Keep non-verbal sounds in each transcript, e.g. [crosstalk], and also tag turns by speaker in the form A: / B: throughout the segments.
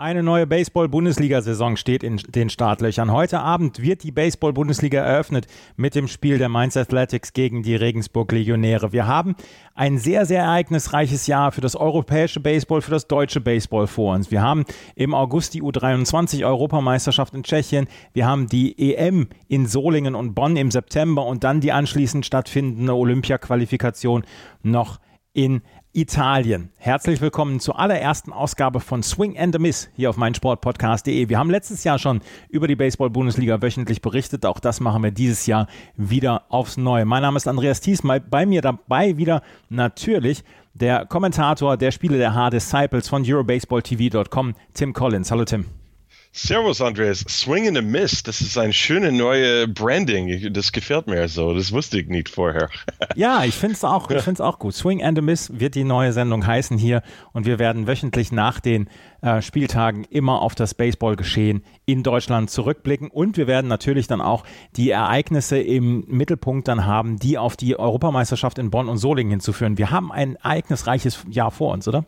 A: Eine neue Baseball-Bundesliga-Saison steht in den Startlöchern. Heute Abend wird die Baseball-Bundesliga eröffnet mit dem Spiel der Mainz Athletics gegen die Regensburg Legionäre. Wir haben ein sehr, sehr ereignisreiches Jahr für das europäische Baseball, für das deutsche Baseball vor uns. Wir haben im August die U23-Europameisterschaft in Tschechien. Wir haben die EM in Solingen und Bonn im September und dann die anschließend stattfindende Olympia-Qualifikation noch in Italien. Herzlich willkommen zur allerersten Ausgabe von Swing and a Miss hier auf meinsportpodcast.de. Wir haben letztes Jahr schon über die Baseball-Bundesliga wöchentlich berichtet. Auch das machen wir dieses Jahr wieder aufs Neue. Mein Name ist Andreas Thies. Bei mir dabei wieder natürlich der Kommentator der Spiele der H-Disciples von EuroBaseballTV.com, Tim Collins. Hallo Tim.
B: Servus, Andreas. Swing in the Mist, das ist ein schönes neue Branding. Das gefällt mir so. Das wusste ich nicht vorher. [laughs]
A: ja, ich finde es auch, auch gut. Swing and the Mist wird die neue Sendung heißen hier und wir werden wöchentlich nach den äh, Spieltagen immer auf das Baseballgeschehen in Deutschland zurückblicken und wir werden natürlich dann auch die Ereignisse im Mittelpunkt dann haben, die auf die Europameisterschaft in Bonn und Solingen hinzuführen. Wir haben ein ereignisreiches Jahr vor uns, oder?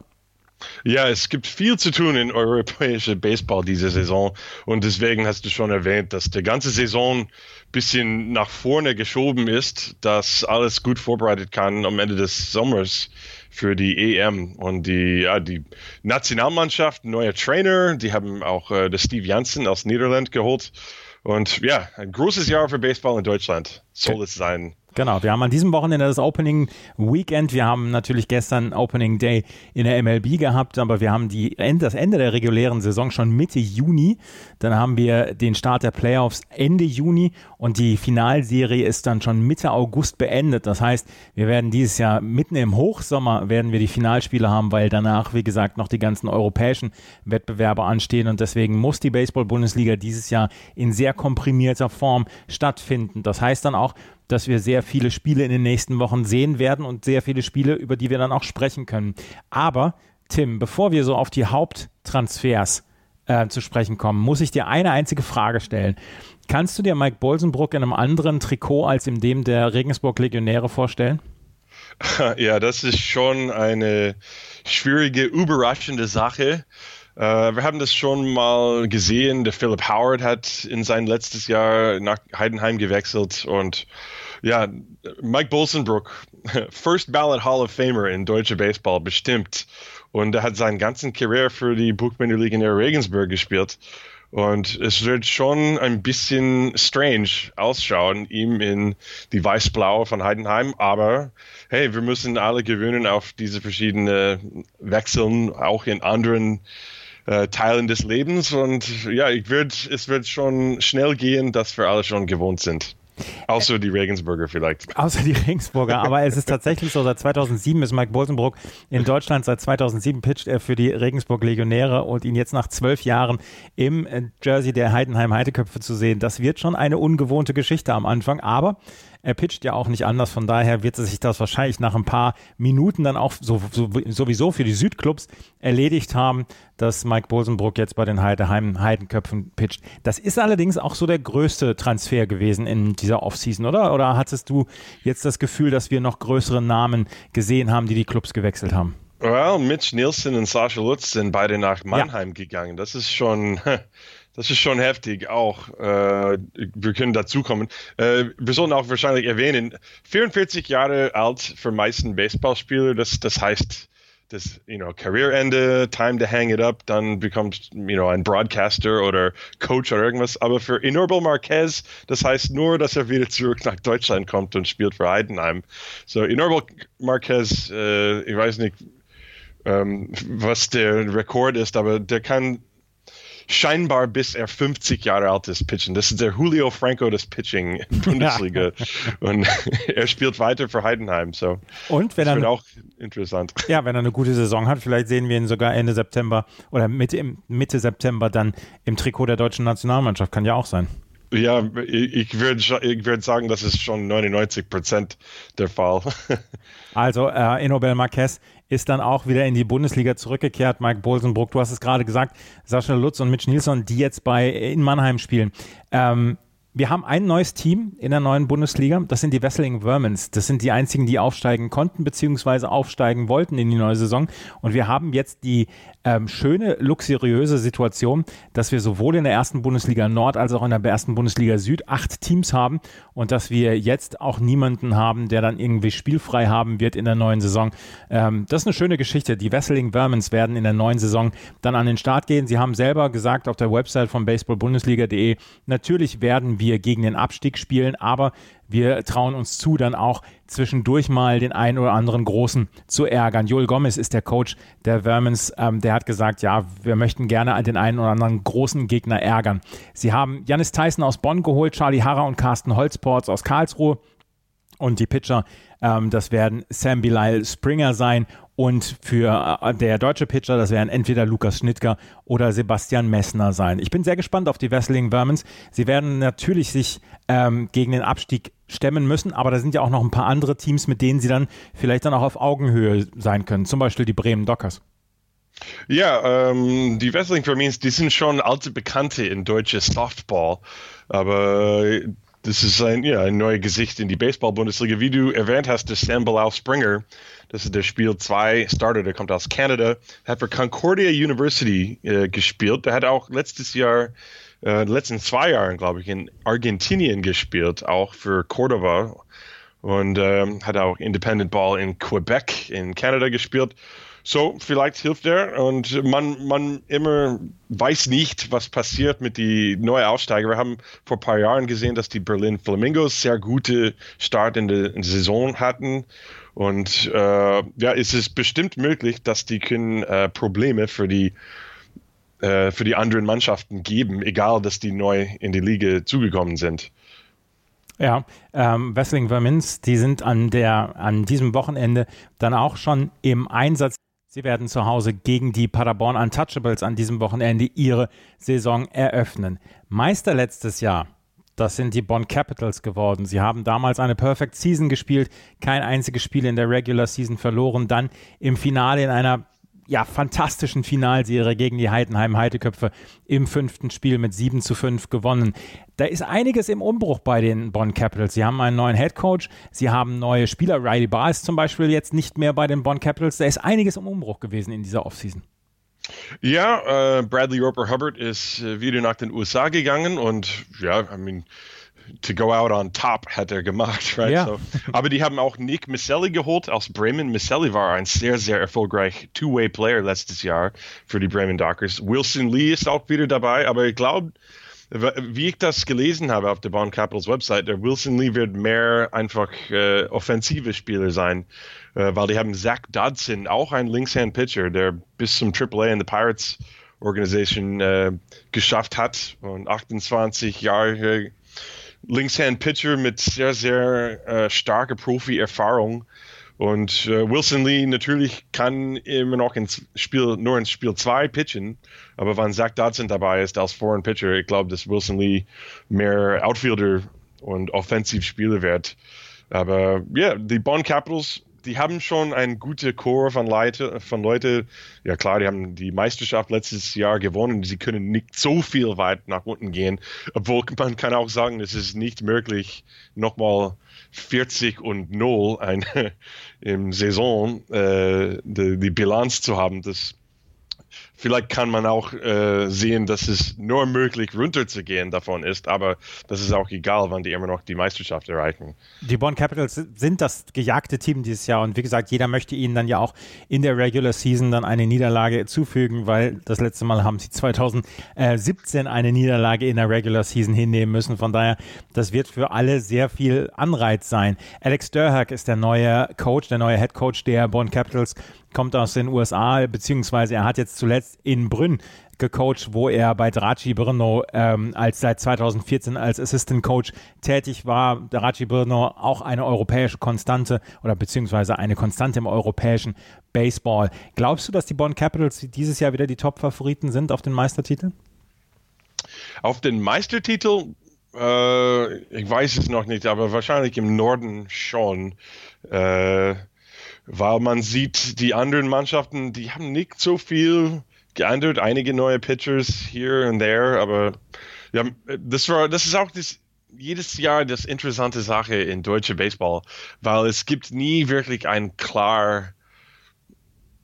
B: Ja, es gibt viel zu tun in europäischer Baseball diese Saison. Und deswegen hast du schon erwähnt, dass die ganze Saison ein bisschen nach vorne geschoben ist, dass alles gut vorbereitet kann am Ende des Sommers für die EM und die, ja, die Nationalmannschaft, neuer Trainer, die haben auch äh, das Steve Janssen aus Niederland geholt. Und ja, ein großes Jahr für Baseball in Deutschland soll es sein.
A: Genau, wir haben an diesem Wochenende das Opening Weekend. Wir haben natürlich gestern Opening Day in der MLB gehabt, aber wir haben die, das Ende der regulären Saison schon Mitte Juni. Dann haben wir den Start der Playoffs Ende Juni und die Finalserie ist dann schon Mitte August beendet. Das heißt, wir werden dieses Jahr mitten im Hochsommer werden wir die Finalspiele haben, weil danach, wie gesagt, noch die ganzen europäischen Wettbewerbe anstehen und deswegen muss die Baseball-Bundesliga dieses Jahr in sehr komprimierter Form stattfinden. Das heißt dann auch, dass wir sehr viele Spiele in den nächsten Wochen sehen werden und sehr viele Spiele, über die wir dann auch sprechen können. Aber, Tim, bevor wir so auf die Haupttransfers äh, zu sprechen kommen, muss ich dir eine einzige Frage stellen. Kannst du dir Mike Bolsenbrook in einem anderen Trikot als in dem der Regensburg Legionäre vorstellen? [laughs]
B: Ja, das ist schon eine schwierige, überraschende Sache. Uh, wir haben das schon mal gesehen. Der Philip Howard hat in sein letztes Jahr nach Heidenheim gewechselt und ja, Mike Bolsenbrook, [laughs] First Ballot Hall of Famer in deutscher Baseball bestimmt. Und er hat seinen ganzen Karriere für die League in Regensburg gespielt. Und es wird schon ein bisschen strange ausschauen, ihm in die Weiß-Blaue von Heidenheim. Aber hey, wir müssen alle gewöhnen auf diese verschiedenen Wechseln, auch in anderen äh, Teilen des Lebens. Und ja, ich würd, es wird schon schnell gehen, dass wir alle schon gewohnt sind. Außer die Regensburger vielleicht.
A: Außer die Regensburger, aber es ist tatsächlich so, seit 2007 ist Mike Bolsenbrook in Deutschland, seit 2007 pitcht er für die Regensburg Legionäre und ihn jetzt nach zwölf Jahren im äh, Jersey der Heidenheim Heideköpfe zu sehen, das wird schon eine ungewohnte Geschichte am Anfang, aber er pitcht ja auch nicht anders, von daher wird sich das wahrscheinlich nach ein paar Minuten dann auch so, so, sowieso für die Südclubs erledigt haben, dass Mike Bosenbrook jetzt bei den Heideheim Heidenköpfen pitcht. Das ist allerdings auch so der größte Transfer gewesen in dieser Offseason, oder? Oder hattest du jetzt das Gefühl, dass wir noch größere Namen gesehen haben, die die Clubs gewechselt haben?
B: Well, Mitch Nielsen und Sascha Lutz sind beide nach Mannheim ja. gegangen. Das ist schon [laughs] Das ist schon heftig auch. Äh, wir können dazukommen. Äh, wir sollten auch wahrscheinlich erwähnen, 44 Jahre alt für meisten Baseballspieler, das, das heißt, das, you know, Karriereende, time to hang it up, dann bekommst, you know, ein Broadcaster oder Coach oder irgendwas. Aber für Inorbel Marquez, das heißt nur, dass er wieder zurück nach Deutschland kommt und spielt für Heidenheim. So, Inorbel Marquez, äh, ich weiß nicht, ähm, was der Rekord ist, aber der kann scheinbar bis er 50 Jahre alt ist pitchen. Das ist der Julio Franco des Pitching in [laughs] Bundesliga. Und [laughs] er spielt weiter für Heidenheim. So.
A: Und wenn
B: das
A: er
B: wird auch interessant.
A: Ja, wenn er eine gute Saison hat, vielleicht sehen wir ihn sogar Ende September oder Mitte, Mitte September dann im Trikot der deutschen Nationalmannschaft. Kann ja auch sein.
B: Ja, ich würde ich würd sagen, das ist schon 99 Prozent der Fall. [laughs]
A: also, äh, Enobel Marquez ist dann auch wieder in die Bundesliga zurückgekehrt. Mike Bolsenbrook, du hast es gerade gesagt, Sascha Lutz und Mitch Nilsson, die jetzt bei in Mannheim spielen. Ähm, wir haben ein neues Team in der neuen Bundesliga. Das sind die Wesseling Vermins. Das sind die einzigen, die aufsteigen konnten bzw. aufsteigen wollten in die neue Saison. Und wir haben jetzt die ähm, schöne, luxuriöse Situation, dass wir sowohl in der ersten Bundesliga Nord als auch in der ersten Bundesliga Süd acht Teams haben und dass wir jetzt auch niemanden haben, der dann irgendwie spielfrei haben wird in der neuen Saison. Ähm, das ist eine schöne Geschichte. Die Wesseling Vermins werden in der neuen Saison dann an den Start gehen. Sie haben selber gesagt auf der Website von baseballbundesliga.de, natürlich werden wir gegen den Abstieg spielen, aber wir trauen uns zu, dann auch zwischendurch mal den einen oder anderen Großen zu ärgern. Joel Gomez ist der Coach der Vermins. Ähm, der hat gesagt, ja, wir möchten gerne den einen oder anderen großen Gegner ärgern. Sie haben Janis Tyson aus Bonn geholt, Charlie Harrer und Carsten Holzports aus Karlsruhe. Und die Pitcher, ähm, das werden Sam Bilal Springer sein und für äh, der deutsche Pitcher, das werden entweder Lukas Schnittger oder Sebastian Messner sein. Ich bin sehr gespannt auf die Wrestling Vermins. Sie werden natürlich sich ähm, gegen den Abstieg stemmen müssen, aber da sind ja auch noch ein paar andere Teams, mit denen sie dann vielleicht dann auch auf Augenhöhe sein können. Zum Beispiel die Bremen Dockers.
B: Ja, ähm, die Wrestling Vermins, die sind schon alte Bekannte in deutsches Softball, aber das ist ein, ja, ein neues Gesicht in die Baseball-Bundesliga. Wie du erwähnt hast, der Sam Bilal Springer, das ist der Spiel 2 Starter, der kommt aus Kanada, hat für Concordia University äh, gespielt. Der hat auch letztes Jahr, äh, letzten zwei Jahren, glaube ich, in Argentinien gespielt, auch für Cordova. Und ähm, hat auch Independent Ball in Quebec in Kanada gespielt. So, vielleicht hilft er und man, man immer weiß nicht, was passiert mit die neuen Aussteiger. Wir haben vor ein paar Jahren gesehen, dass die Berlin Flamingos sehr gute Start in der, Saison hatten und äh, ja, es ist bestimmt möglich, dass die können äh, Probleme für die äh, für die anderen Mannschaften geben, egal, dass die neu in die Liga zugekommen sind.
A: Ja, ähm, Wessling Vermins, die sind an der an diesem Wochenende dann auch schon im Einsatz. Sie werden zu Hause gegen die Paderborn Untouchables an diesem Wochenende ihre Saison eröffnen. Meister letztes Jahr, das sind die Bonn Capitals geworden. Sie haben damals eine Perfect Season gespielt, kein einziges Spiel in der Regular Season verloren, dann im Finale in einer ja, fantastischen Finalserie gegen die Heidenheim Heideköpfe im fünften Spiel mit 7 zu 5 gewonnen. Da ist einiges im Umbruch bei den Bonn Capitals. Sie haben einen neuen Head Coach, sie haben neue Spieler. Riley Barr ist zum Beispiel jetzt nicht mehr bei den Bonn Capitals. Da ist einiges im Umbruch gewesen in dieser Offseason.
B: Ja, äh, Bradley Roper Hubbard ist äh, wieder nach den USA gegangen und ja, I mean, to go out on top hat er gemacht, [laughs] right? Ja. So, aber die haben auch Nick Misselli geholt aus Bremen. Misselli war ein sehr, sehr erfolgreich Two-Way-Player letztes Jahr für die Bremen Dockers. Wilson Lee ist auch wieder dabei, aber ich glaube, wie ich das gelesen habe auf der Bond Capitals Website, der Wilson Lee wird mehr einfach äh, offensive Spieler sein, äh, weil die haben Zach Dodson, auch ein Linkshand-Pitcher, der bis zum AAA in the Pirates Organisation äh, geschafft hat und 28 Jahre Linkshand-Pitcher mit sehr, sehr äh, starker Profi-Erfahrung. Und äh, Wilson Lee natürlich kann immer noch ins Spiel, nur ins Spiel 2 pitchen, aber wenn Zach Dodson dabei ist als Foreign Pitcher, ich glaube, dass Wilson Lee mehr Outfielder und Offensivspieler wird. Aber ja, yeah, die Bonn Capitals die haben schon ein gute Chor von Leute, von Leute. Ja klar, die haben die Meisterschaft letztes Jahr gewonnen. Sie können nicht so viel weit nach unten gehen, obwohl man kann auch sagen, es ist nicht möglich, nochmal 40 und 0 ein, [laughs] im Saison äh, die, die Bilanz zu haben. Das Vielleicht kann man auch äh, sehen, dass es nur möglich runterzugehen davon ist, aber das ist auch egal, wann die immer noch die Meisterschaft erreichen.
A: Die Bonn Capitals sind das gejagte Team dieses Jahr und wie gesagt, jeder möchte ihnen dann ja auch in der Regular Season dann eine Niederlage zufügen, weil das letzte Mal haben sie 2017 eine Niederlage in der Regular Season hinnehmen müssen. Von daher, das wird für alle sehr viel Anreiz sein. Alex Durhack ist der neue Coach, der neue Head Coach der Bonn Capitals kommt aus den USA, beziehungsweise er hat jetzt zuletzt in Brünn gecoacht, wo er bei Draci Brno ähm, als seit 2014 als Assistant Coach tätig war. Draci Brno auch eine europäische Konstante oder beziehungsweise eine Konstante im europäischen Baseball. Glaubst du, dass die Bonn Capitals dieses Jahr wieder die Top-Favoriten sind auf den Meistertitel?
B: Auf den Meistertitel äh, ich weiß es noch nicht, aber wahrscheinlich im Norden schon. Äh, weil man sieht, die anderen Mannschaften, die haben nicht so viel geändert, einige neue Pitchers hier und there, aber ja, das war, das ist auch das jedes Jahr das interessante Sache in deutsche Baseball, weil es gibt nie wirklich ein klar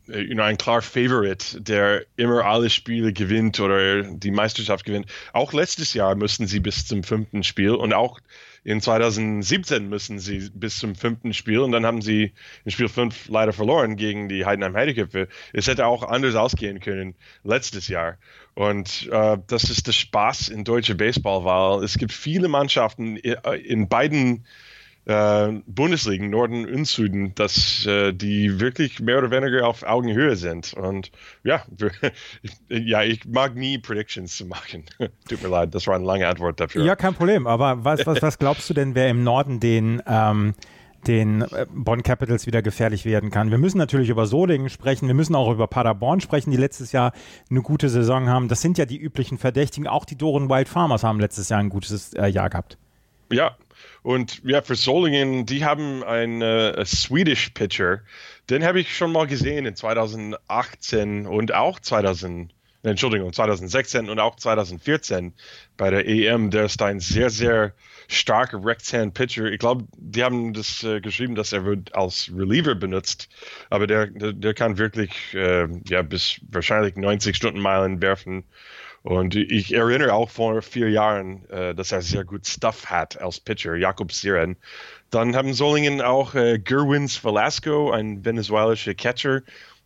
B: äh, you know, ein klar Favorite, der immer alle Spiele gewinnt oder die Meisterschaft gewinnt. Auch letztes Jahr müssen sie bis zum fünften Spiel und auch in 2017 müssen sie bis zum fünften Spiel und dann haben sie in Spiel 5 leider verloren gegen die Heidenheim Heideköpfe. Es hätte auch anders ausgehen können letztes Jahr. Und äh, das ist der Spaß in deutsche Baseball, weil es gibt viele Mannschaften in, in beiden äh, Bundesligen, Norden und Süden, dass äh, die wirklich mehr oder weniger auf Augenhöhe sind. Und ja, [laughs] ja, ich mag nie Predictions zu machen. [laughs] Tut mir leid, das war eine lange Antwort dafür.
A: Ja, kein Problem. Aber was, was, was glaubst du denn, wer im Norden den ähm, den äh, Bonn Capitals wieder gefährlich werden kann. Wir müssen natürlich über Solingen sprechen, wir müssen auch über Paderborn sprechen, die letztes Jahr eine gute Saison haben. Das sind ja die üblichen Verdächtigen. Auch die Doren Wild Farmers haben letztes Jahr ein gutes äh, Jahr gehabt.
B: Ja, und ja, für Solingen, die haben einen äh, Swedish Pitcher. Den habe ich schon mal gesehen in 2018 und auch 2000, Entschuldigung, 2016 und auch 2014 bei der EM. Der ist ein sehr, sehr starker Rechtshand-Pitcher. Ich glaube, die haben das äh, geschrieben, dass er wird als Reliever benutzt, aber der, der, der kann wirklich äh, ja, bis wahrscheinlich 90 Stundenmeilen werfen und ich erinnere auch vor vier Jahren, äh, dass er sehr gut Stuff hat als Pitcher, Jakob Siren. Dann haben Solingen auch äh, Gerwins Velasco, ein venezuelischer Catcher,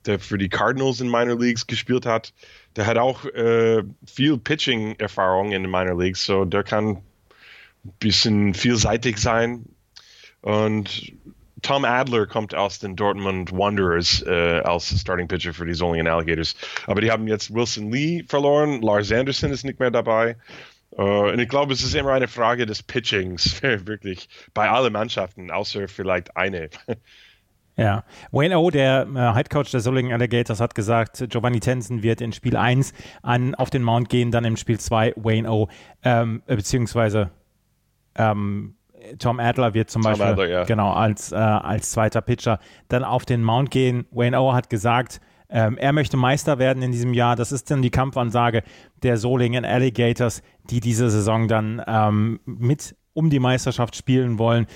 B: der für die Cardinals in Minor Leagues gespielt hat. Der hat auch äh, viel Pitching-Erfahrung in den Minor Leagues, so der kann ein bisschen vielseitig sein. Und Tom Adler kommt aus den Dortmund Wanderers äh, als Starting Pitcher für die Solingen Alligators. Aber die haben jetzt Wilson Lee verloren, Lars Anderson ist nicht mehr dabei. Uh, und ich glaube, es ist immer eine Frage des Pitchings, [laughs] wirklich, bei allen Mannschaften, außer vielleicht eine.
A: Ja, Wayne O, der äh, Head Coach der Solingen Alligators, hat gesagt, Giovanni Tensen wird in Spiel 1 an, auf den Mount gehen, dann im Spiel 2 Wayne O, ähm, beziehungsweise ähm, Tom Adler wird zum Tom Beispiel Adler, ja. genau als, äh, als zweiter Pitcher dann auf den Mount gehen. Wayne O hat gesagt, ähm, er möchte Meister werden in diesem Jahr. Das ist dann die Kampfansage der Solingen Alligators, die diese Saison dann ähm, mit um die Meisterschaft spielen wollen.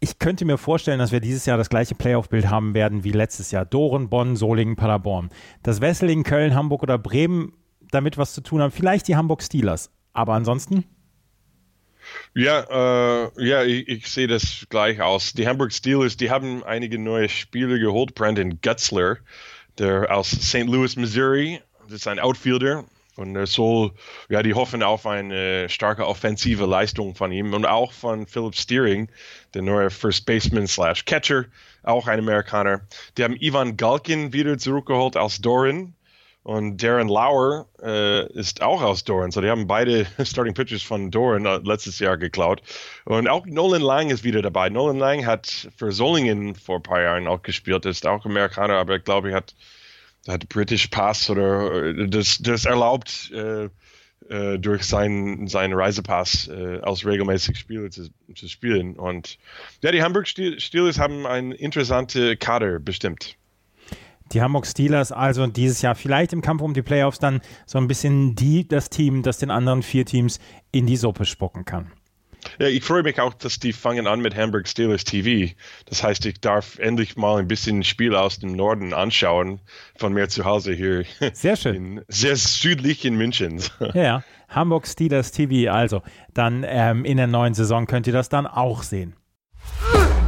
A: Ich könnte mir vorstellen, dass wir dieses Jahr das gleiche Playoff-Bild haben werden wie letztes Jahr. Doren, Bonn, Solingen, Paderborn. Dass Wesseling, Köln, Hamburg oder Bremen damit was zu tun haben. Vielleicht die Hamburg Steelers. Aber ansonsten?
B: Ja, äh, ja, ich, ich, sehe das gleich aus. Die Hamburg Steelers, die haben einige neue Spieler geholt. Brandon Gutzler, der aus St. Louis, Missouri, das ist ein Outfielder. Und er soll, ja, die hoffen auf eine starke offensive Leistung von ihm und auch von Philip Steering, der neue First Baseman slash Catcher, auch ein Amerikaner. Die haben Ivan Galkin wieder zurückgeholt aus Doran. Und Darren Lauer äh, ist auch aus Doran. So, die haben beide [laughs] Starting Pitchers von Doran äh, letztes Jahr geklaut. Und auch Nolan Lang ist wieder dabei. Nolan Lang hat für Solingen vor ein paar Jahren auch gespielt, ist auch Amerikaner, aber ich glaube, er hat, hat British Pass oder äh, das, das erlaubt, äh, äh, durch seinen, seinen Reisepass äh, als regelmäßig Spieler zu, zu spielen. Und ja, die Hamburg Steelers haben eine interessante Kader bestimmt.
A: Die Hamburg Steelers also dieses Jahr vielleicht im Kampf um die Playoffs dann so ein bisschen die, das Team, das den anderen vier Teams in die Suppe spucken kann.
B: Ja, ich freue mich auch, dass die fangen an mit Hamburg Steelers TV. Das heißt, ich darf endlich mal ein bisschen Spiel aus dem Norden anschauen von mir zu Hause hier.
A: Sehr schön.
B: In, sehr südlich in München.
A: Ja, Hamburg Steelers TV. Also dann ähm, in der neuen Saison könnt ihr das dann auch sehen.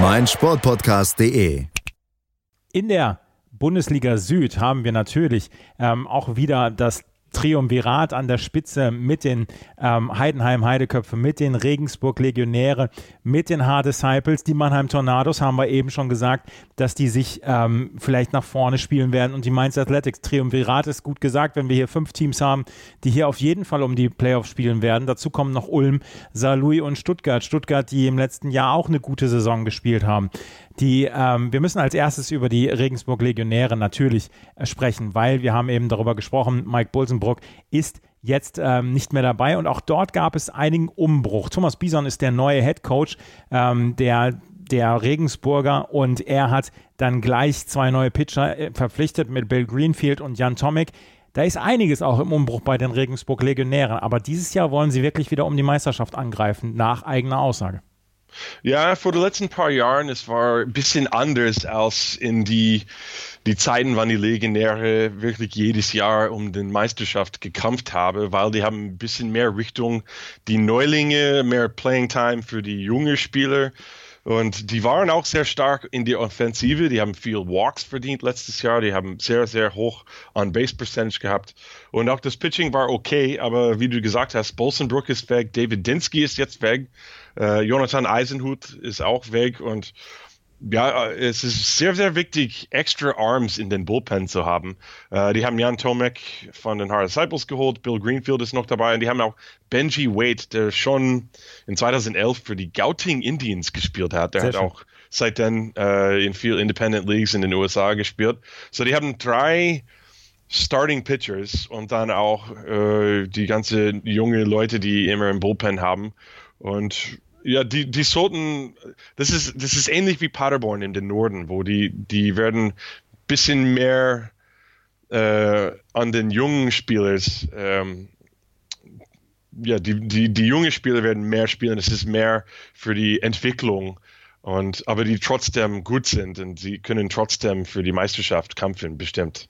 C: meinsportpodcast.de.
A: In der Bundesliga Süd haben wir natürlich ähm, auch wieder das Triumvirat an der Spitze mit den ähm, Heidenheim Heideköpfe, mit den Regensburg Legionäre, mit den Hard Disciples, die Mannheim Tornados haben wir eben schon gesagt, dass die sich ähm, vielleicht nach vorne spielen werden und die Mainz Athletics Triumvirat ist gut gesagt, wenn wir hier fünf Teams haben, die hier auf jeden Fall um die Playoffs spielen werden. Dazu kommen noch Ulm, Saarlouis und Stuttgart. Stuttgart, die im letzten Jahr auch eine gute Saison gespielt haben. Die, ähm, wir müssen als erstes über die Regensburg Legionäre natürlich äh, sprechen, weil wir haben eben darüber gesprochen, Mike Bulsenbrock ist jetzt ähm, nicht mehr dabei und auch dort gab es einigen Umbruch. Thomas Bison ist der neue Head Coach ähm, der, der Regensburger und er hat dann gleich zwei neue Pitcher äh, verpflichtet mit Bill Greenfield und Jan Tomek. Da ist einiges auch im Umbruch bei den Regensburg Legionären, aber dieses Jahr wollen sie wirklich wieder um die Meisterschaft angreifen, nach eigener Aussage.
B: Ja, vor den letzten paar Jahren, es war ein bisschen anders als in die, die Zeiten, wann die Legionäre wirklich jedes Jahr um den Meisterschaft gekämpft haben, weil die haben ein bisschen mehr Richtung die Neulinge, mehr Playing Time für die jungen Spieler. Und die waren auch sehr stark in die Offensive. Die haben viel Walks verdient letztes Jahr. Die haben sehr, sehr hoch on Base Percentage gehabt. Und auch das Pitching war okay. Aber wie du gesagt hast, Bolsenbrook ist weg. David Dinsky ist jetzt weg. Äh, Jonathan Eisenhut ist auch weg. Und ja, es ist sehr, sehr wichtig, extra Arms in den Bullpen zu haben. Äh, die haben Jan Tomek von den Hard Disciples geholt, Bill Greenfield ist noch dabei und die haben auch Benji Wade, der schon in 2011 für die Gauting Indians gespielt hat. Der sehr hat schön. auch seitdem äh, in vielen Independent Leagues in den USA gespielt. So, die haben drei Starting Pitchers und dann auch äh, die ganze junge Leute, die immer im Bullpen haben. Und ja, die, die sollten, das ist, das ist ähnlich wie Paderborn in den Norden, wo die, die werden ein bisschen mehr äh, an den jungen Spielern, ähm, ja, die, die, die jungen Spieler werden mehr spielen, es ist mehr für die Entwicklung und, aber die trotzdem gut sind und sie können trotzdem für die Meisterschaft kämpfen, bestimmt.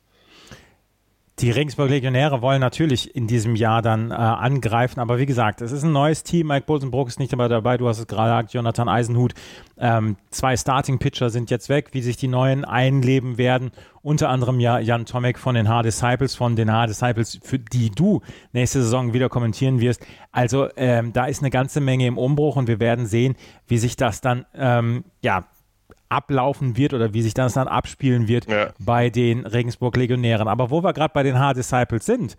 A: Die Regensburg Legionäre wollen natürlich in diesem Jahr dann äh, angreifen, aber wie gesagt, es ist ein neues Team. Mike Bolsenbrook ist nicht mehr dabei. Du hast es gerade gesagt, Jonathan Eisenhut. Ähm, zwei Starting-Pitcher sind jetzt weg, wie sich die neuen einleben werden. Unter anderem ja Jan Tomek von den Hard Disciples, von den Hard Disciples, für die du nächste Saison wieder kommentieren wirst. Also ähm, da ist eine ganze Menge im Umbruch und wir werden sehen, wie sich das dann ähm, ja ablaufen wird oder wie sich das dann abspielen wird ja. bei den Regensburg Legionären. Aber wo wir gerade bei den Hard Disciples sind,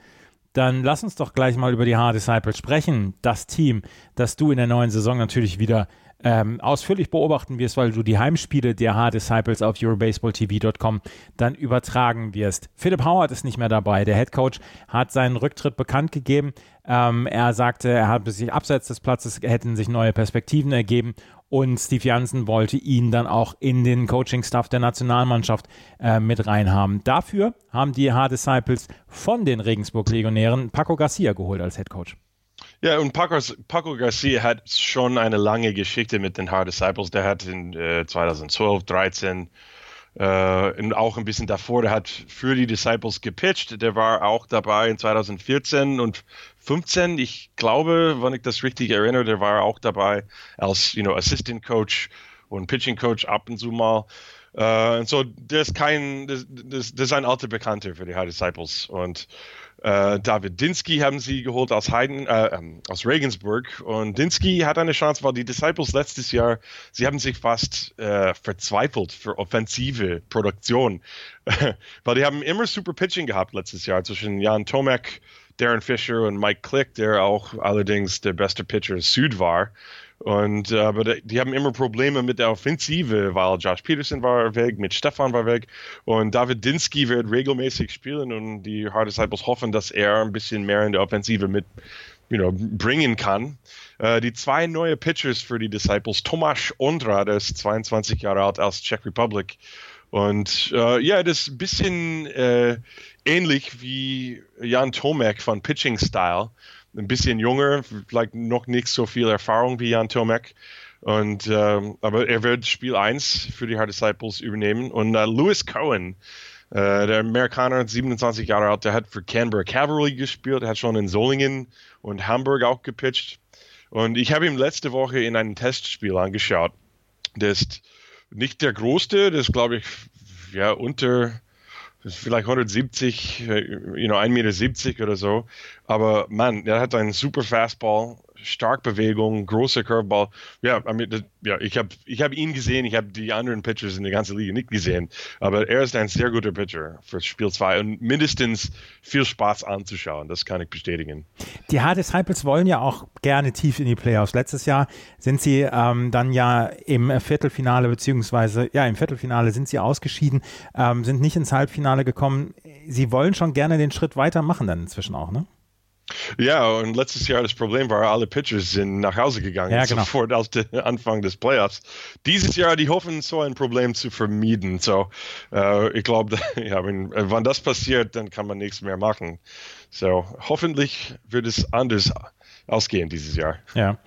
A: dann lass uns doch gleich mal über die Hard Disciples sprechen. Das Team, das du in der neuen Saison natürlich wieder ähm, ausführlich beobachten wirst, weil du die Heimspiele der Hard Disciples auf EuroBaseballTV.com dann übertragen wirst. Philip Howard ist nicht mehr dabei. Der Head Coach hat seinen Rücktritt bekannt gegeben. Ähm, er sagte, er habe sich abseits des Platzes hätten sich neue Perspektiven ergeben und Steve Jansen wollte ihn dann auch in den Coaching-Staff der Nationalmannschaft äh, mit reinhaben. Dafür haben die Hard Disciples von den Regensburg-Legionären Paco Garcia geholt als Head Coach.
B: Ja, und Paco, Paco, Garcia hat schon eine lange Geschichte mit den Hard Disciples. Der hat in äh, 2012, 13 äh, und auch ein bisschen davor, der hat für die Disciples gepitcht. Der war auch dabei in 2014 und 15. Ich glaube, wenn ich das richtig erinnere, der war auch dabei als you know, Assistant Coach und Pitching Coach ab und zu mal. Uh, und so, der ist kein, das ist ein alter Bekannter für die High Disciples. Und äh, David Dinsky haben sie geholt aus Heiden, äh, ähm, aus Regensburg. Und Dinsky hat eine Chance, weil die Disciples letztes Jahr, sie haben sich fast äh, verzweifelt für offensive Produktion. [laughs] weil die haben immer super Pitching gehabt letztes Jahr zwischen Jan Tomek, Darren Fisher und Mike Click, der auch allerdings der beste Pitcher Süd war. Und äh, aber die haben immer Probleme mit der Offensive, weil Josh Peterson war weg, mit Stefan war weg. Und David Dinsky wird regelmäßig spielen und die Hard Disciples hoffen, dass er ein bisschen mehr in der Offensive mit you know, bringen kann. Äh, die zwei neue Pitchers für die Disciples, Tomasz Ondra, der ist 22 Jahre alt aus Czech Republic. Und äh, ja, das ist ein bisschen äh, ähnlich wie Jan Tomek von Pitching Style ein bisschen jünger, vielleicht noch nicht so viel Erfahrung wie Jan Tomek. Und, ähm, aber er wird Spiel 1 für die Hard Disciples übernehmen. Und äh, Lewis Cohen, äh, der Amerikaner, 27 Jahre alt, der hat für Canberra Cavalry gespielt, hat schon in Solingen und Hamburg auch gepitcht. Und ich habe ihn letzte Woche in einem Testspiel angeschaut. Der ist nicht der größte, das ist, glaube ich, ja, unter vielleicht 170, äh, you know, 1,70 Meter oder so. Aber man, er hat einen super Fastball, Starkbewegung, großer Curveball. Ja, I mean, das, ja ich habe ich hab ihn gesehen, ich habe die anderen Pitchers in der ganzen Liga nicht gesehen. Aber er ist ein sehr guter Pitcher für Spiel 2 und mindestens viel Spaß anzuschauen. Das kann ich bestätigen.
A: Die Hard Disciples wollen ja auch gerne tief in die Playoffs. Letztes Jahr sind sie ähm, dann ja im Viertelfinale, beziehungsweise ja, im Viertelfinale sind sie ausgeschieden, ähm, sind nicht ins Halbfinale gekommen. Sie wollen schon gerne den Schritt weiter machen dann inzwischen auch, ne?
B: Ja, und letztes Jahr das Problem war, alle Pitchers sind nach Hause gegangen, ja, [laughs] genau. sofort aus dem [laughs] Anfang des Playoffs. Dieses Jahr, die hoffen, so ein Problem zu vermieden. So, äh, ich glaube, [laughs] ja, wenn, wenn das passiert, dann kann man nichts mehr machen. So, hoffentlich wird es anders ausgehen dieses Jahr.
A: Ja.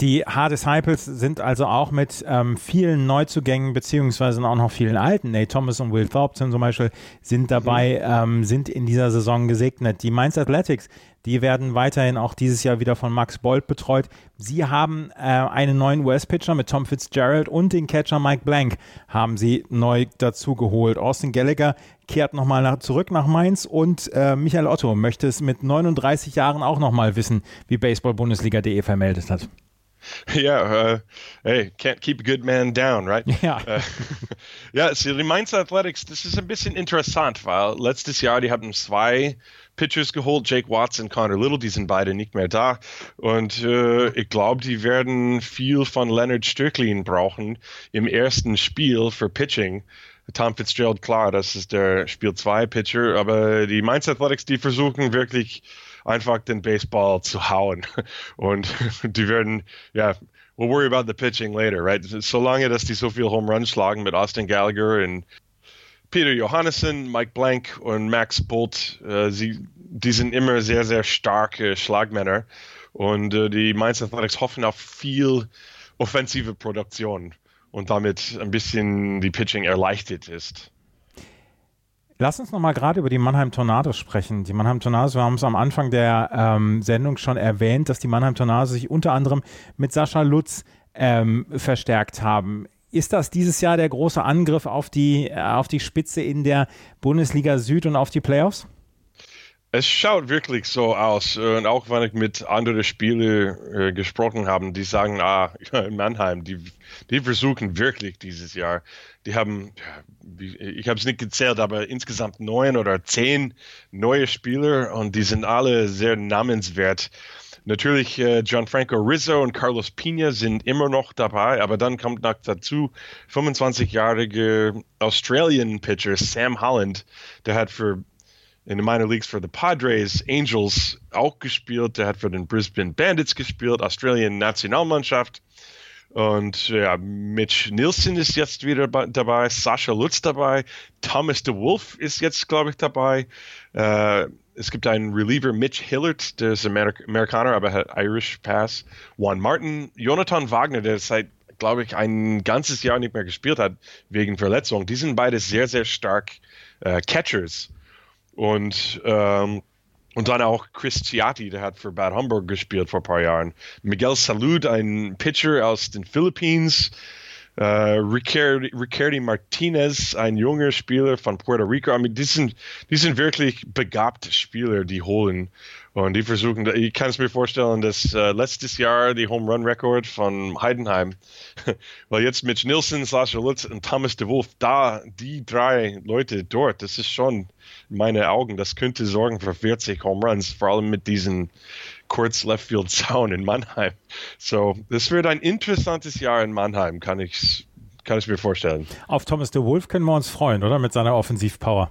A: Die H-Disciples sind also auch mit ähm, vielen Neuzugängen beziehungsweise auch noch vielen alten, Nate Thomas und Will Thorpe zum Beispiel, sind dabei, mhm. ähm, sind in dieser Saison gesegnet. Die Mainz Athletics, die werden weiterhin auch dieses Jahr wieder von Max Bolt betreut. Sie haben äh, einen neuen US-Pitcher mit Tom Fitzgerald und den Catcher Mike Blank haben sie neu dazu geholt. Austin Gallagher kehrt nochmal nach, zurück nach Mainz und äh, Michael Otto möchte es mit 39 Jahren auch nochmal wissen, wie Baseball-Bundesliga.de vermeldet hat. [laughs]
B: Yeah, uh, hey, can't keep a good man down, right?
A: Ja.
B: Uh, ja, so die Mainz Athletics, das ist ein bisschen interessant, weil letztes Jahr, die haben zwei Pitchers geholt, Jake Watson, Connor Little, die sind beide nicht mehr da. Und äh, ich glaube, die werden viel von Leonard Stöcklin brauchen im ersten Spiel für Pitching. Tom Fitzgerald, klar, das ist der Spiel 2 Pitcher, aber die Mainz Athletics, die versuchen wirklich einfach den Baseball zu hauen. [laughs] Und die werden, ja, we'll worry about the pitching later, right? Solange, dass die so viel Home Runs schlagen mit Austin Gallagher und Peter Johannesson, Mike Blank und Max Bolt, äh, sie, die sind immer sehr, sehr starke Schlagmänner. Und äh, die Mainz Athletics hoffen auf viel offensive Produktion und damit ein bisschen die Pitching erleichtert ist.
A: Lass uns noch mal gerade über die Mannheim Tornados sprechen. Die Mannheim Tornados, wir haben es am Anfang der ähm, Sendung schon erwähnt, dass die Mannheim Tornados sich unter anderem mit Sascha Lutz ähm, verstärkt haben. Ist das dieses Jahr der große Angriff auf die, äh, auf die Spitze in der Bundesliga Süd und auf die Playoffs?
B: Es schaut wirklich so aus. Und auch wenn ich mit anderen Spielern äh, gesprochen habe, die sagen, ah, [laughs] in Mannheim, die, die versuchen wirklich dieses Jahr. Die haben, ich habe es nicht gezählt, aber insgesamt neun oder zehn neue Spieler und die sind alle sehr namenswert. Natürlich äh, Gianfranco Rizzo und Carlos Pina sind immer noch dabei, aber dann kommt noch dazu 25-jährige Australian Pitcher Sam Holland, der hat für in den Minor Leagues für die Padres, Angels auch gespielt. Der hat für den Brisbane Bandits gespielt, Australien Nationalmannschaft. Und ja, Mitch Nielsen ist jetzt wieder dabei, Sascha Lutz dabei, Thomas de Wolf ist jetzt, glaube ich, dabei. Äh, es gibt einen Reliever, Mitch Hillard, der ist Amerik Amerikaner, aber hat Irish Pass. Juan Martin, Jonathan Wagner, der seit, glaube ich, ein ganzes Jahr nicht mehr gespielt hat wegen Verletzung. Die sind beide sehr, sehr stark äh, Catchers. Und, ähm, und dann auch Chris Ciatti, der hat für Bad Homburg gespielt vor ein paar Jahren. Miguel Salud, ein Pitcher aus den Philippinen. Uh, äh, Ricardi, Ricardi Martinez, ein junger Spieler von Puerto Rico. Die, sind, die sind wirklich begabte Spieler, die holen. Und die versuchen, ich kann es mir vorstellen, dass uh, letztes Jahr die Home Run Record von Heidenheim, [laughs] weil jetzt mit Nilsson, Sascha Lutz und Thomas de Wolf, da, die drei Leute dort, das ist schon meine Augen, das könnte sorgen für 40 Home Runs, vor allem mit diesen kurz Left Field Sound in Mannheim. So, das wird ein interessantes Jahr in Mannheim, kann ich, kann ich mir vorstellen.
A: Auf Thomas de Wolf können wir uns freuen, oder? Mit seiner Offensivpower.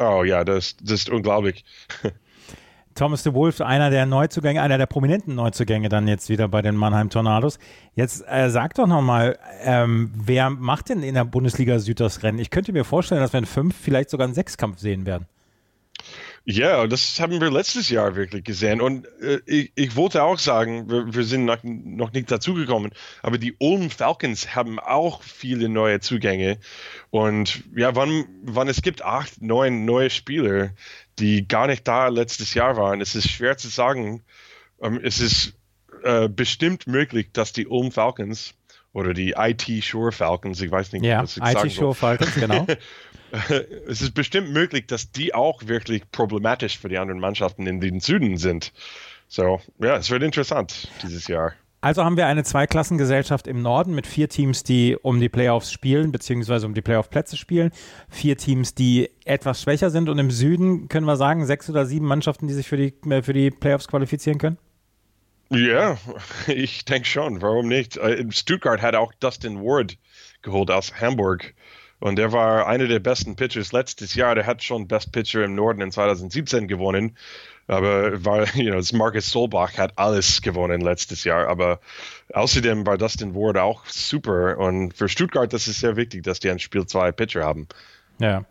B: Oh ja, das, das ist unglaublich. [laughs]
A: Thomas de Wolf, einer der Neuzugänge, einer der prominenten Neuzugänge dann jetzt wieder bei den Mannheim Tornados. Jetzt äh, sag doch nochmal, ähm, wer macht denn in der Bundesliga Süd das Rennen? Ich könnte mir vorstellen, dass wir in fünf, vielleicht sogar einen Sechskampf sehen werden.
B: Ja, das haben wir letztes Jahr wirklich gesehen. Und äh, ich, ich, wollte auch sagen, wir, wir sind noch, noch nicht dazugekommen, aber die Ulm Falcons haben auch viele neue Zugänge. Und ja, wann, wann es gibt acht, neun neue Spieler, die gar nicht da letztes Jahr waren, es ist schwer zu sagen. Ähm, es ist äh, bestimmt möglich, dass die Ulm Falcons oder die IT Shore Falcons, ich weiß nicht,
A: ja,
B: was ich
A: IT
B: sagen
A: Shore Falcons, genau. [laughs]
B: es ist bestimmt möglich, dass die auch wirklich problematisch für die anderen Mannschaften in den Süden sind. So, ja, es wird interessant dieses Jahr.
A: Also haben wir eine Zweiklassengesellschaft im Norden mit vier Teams, die um die Playoffs spielen, beziehungsweise um die Playoff-Plätze spielen. Vier Teams, die etwas schwächer sind. Und im Süden können wir sagen, sechs oder sieben Mannschaften, die sich für die, äh, für die Playoffs qualifizieren können?
B: Ja, [laughs] ich denke schon. Warum nicht? Äh, Stuttgart hat auch Dustin Ward geholt aus Hamburg. Und der war einer der besten Pitchers letztes Jahr. Der hat schon Best Pitcher im Norden in 2017 gewonnen. Aber weil, [laughs] you know, Marcus Solbach hat alles gewonnen letztes Jahr. Aber außerdem war Dustin Ward auch super. Und für Stuttgart, das ist sehr wichtig, dass die ein Spiel zwei Pitcher haben.
A: Ja.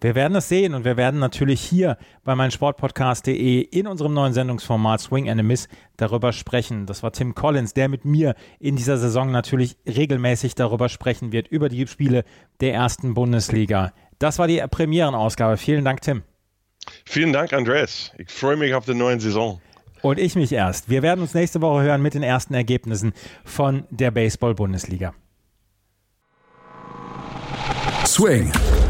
A: Wir werden es sehen und wir werden natürlich hier bei meinsportpodcast.de in unserem neuen Sendungsformat Swing and a Miss darüber sprechen. Das war Tim Collins, der mit mir in dieser Saison natürlich regelmäßig darüber sprechen wird, über die Spiele der ersten Bundesliga. Das war die Premierenausgabe. Vielen Dank, Tim.
B: Vielen Dank, Andreas. Ich freue mich auf die neue Saison.
A: Und ich mich erst. Wir werden uns nächste Woche hören mit den ersten Ergebnissen von der Baseball-Bundesliga.
C: Swing